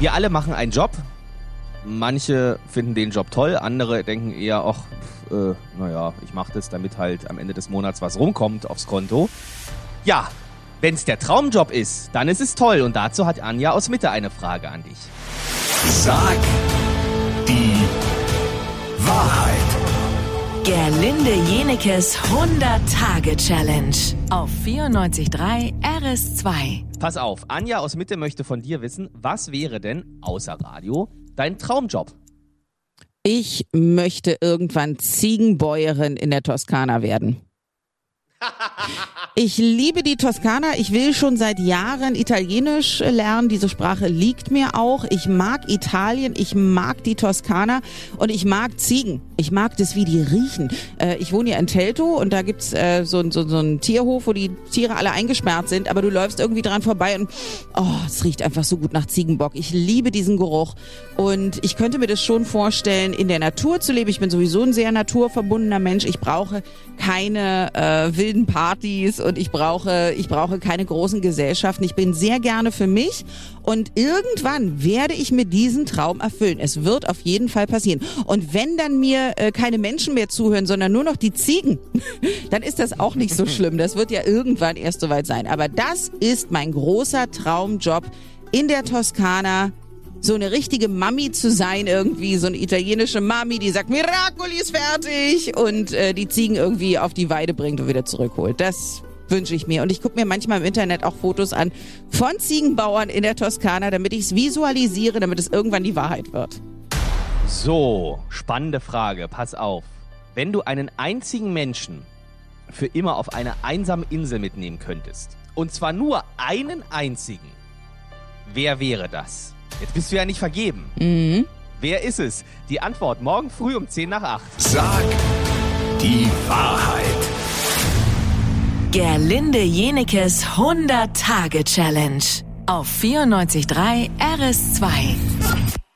Wir alle machen einen Job. Manche finden den Job toll, andere denken eher, ach, äh, naja, ich mache das, damit halt am Ende des Monats was rumkommt aufs Konto. Ja, wenn es der Traumjob ist, dann ist es toll. Und dazu hat Anja aus Mitte eine Frage an dich. Sag Gerlinde Jenekes 100-Tage-Challenge auf 94.3 RS2. Pass auf, Anja aus Mitte möchte von dir wissen, was wäre denn außer Radio dein Traumjob? Ich möchte irgendwann Ziegenbäuerin in der Toskana werden. Ich liebe die Toskana. Ich will schon seit Jahren Italienisch lernen. Diese Sprache liegt mir auch. Ich mag Italien. Ich mag die Toskana und ich mag Ziegen. Ich mag das, wie die riechen. Äh, ich wohne ja in Telto und da gibt's äh, so, so, so einen Tierhof, wo die Tiere alle eingesperrt sind, aber du läufst irgendwie dran vorbei und oh, es riecht einfach so gut nach Ziegenbock. Ich liebe diesen Geruch und ich könnte mir das schon vorstellen, in der Natur zu leben. Ich bin sowieso ein sehr naturverbundener Mensch. Ich brauche keine äh, wilden Partys und ich brauche, ich brauche keine großen Gesellschaften. Ich bin sehr gerne für mich und irgendwann werde ich mir diesen Traum erfüllen. Es wird auf jeden Fall passieren. Und wenn dann mir äh, keine Menschen mehr zuhören, sondern nur noch die Ziegen, dann ist das auch nicht so schlimm. Das wird ja irgendwann erst soweit sein. Aber das ist mein großer Traumjob in der Toskana so eine richtige Mami zu sein irgendwie, so eine italienische Mami, die sagt, Miracoli ist fertig und äh, die Ziegen irgendwie auf die Weide bringt und wieder zurückholt. Das wünsche ich mir. Und ich gucke mir manchmal im Internet auch Fotos an von Ziegenbauern in der Toskana, damit ich es visualisiere, damit es irgendwann die Wahrheit wird. So, spannende Frage. Pass auf. Wenn du einen einzigen Menschen für immer auf eine einsame Insel mitnehmen könntest, und zwar nur einen einzigen, wer wäre das? Jetzt bist du ja nicht vergeben. Mhm. Wer ist es? Die Antwort morgen früh um 10 nach 8. Sag die Wahrheit. Gerlinde Jenekes 100-Tage-Challenge auf 94.3 RS2.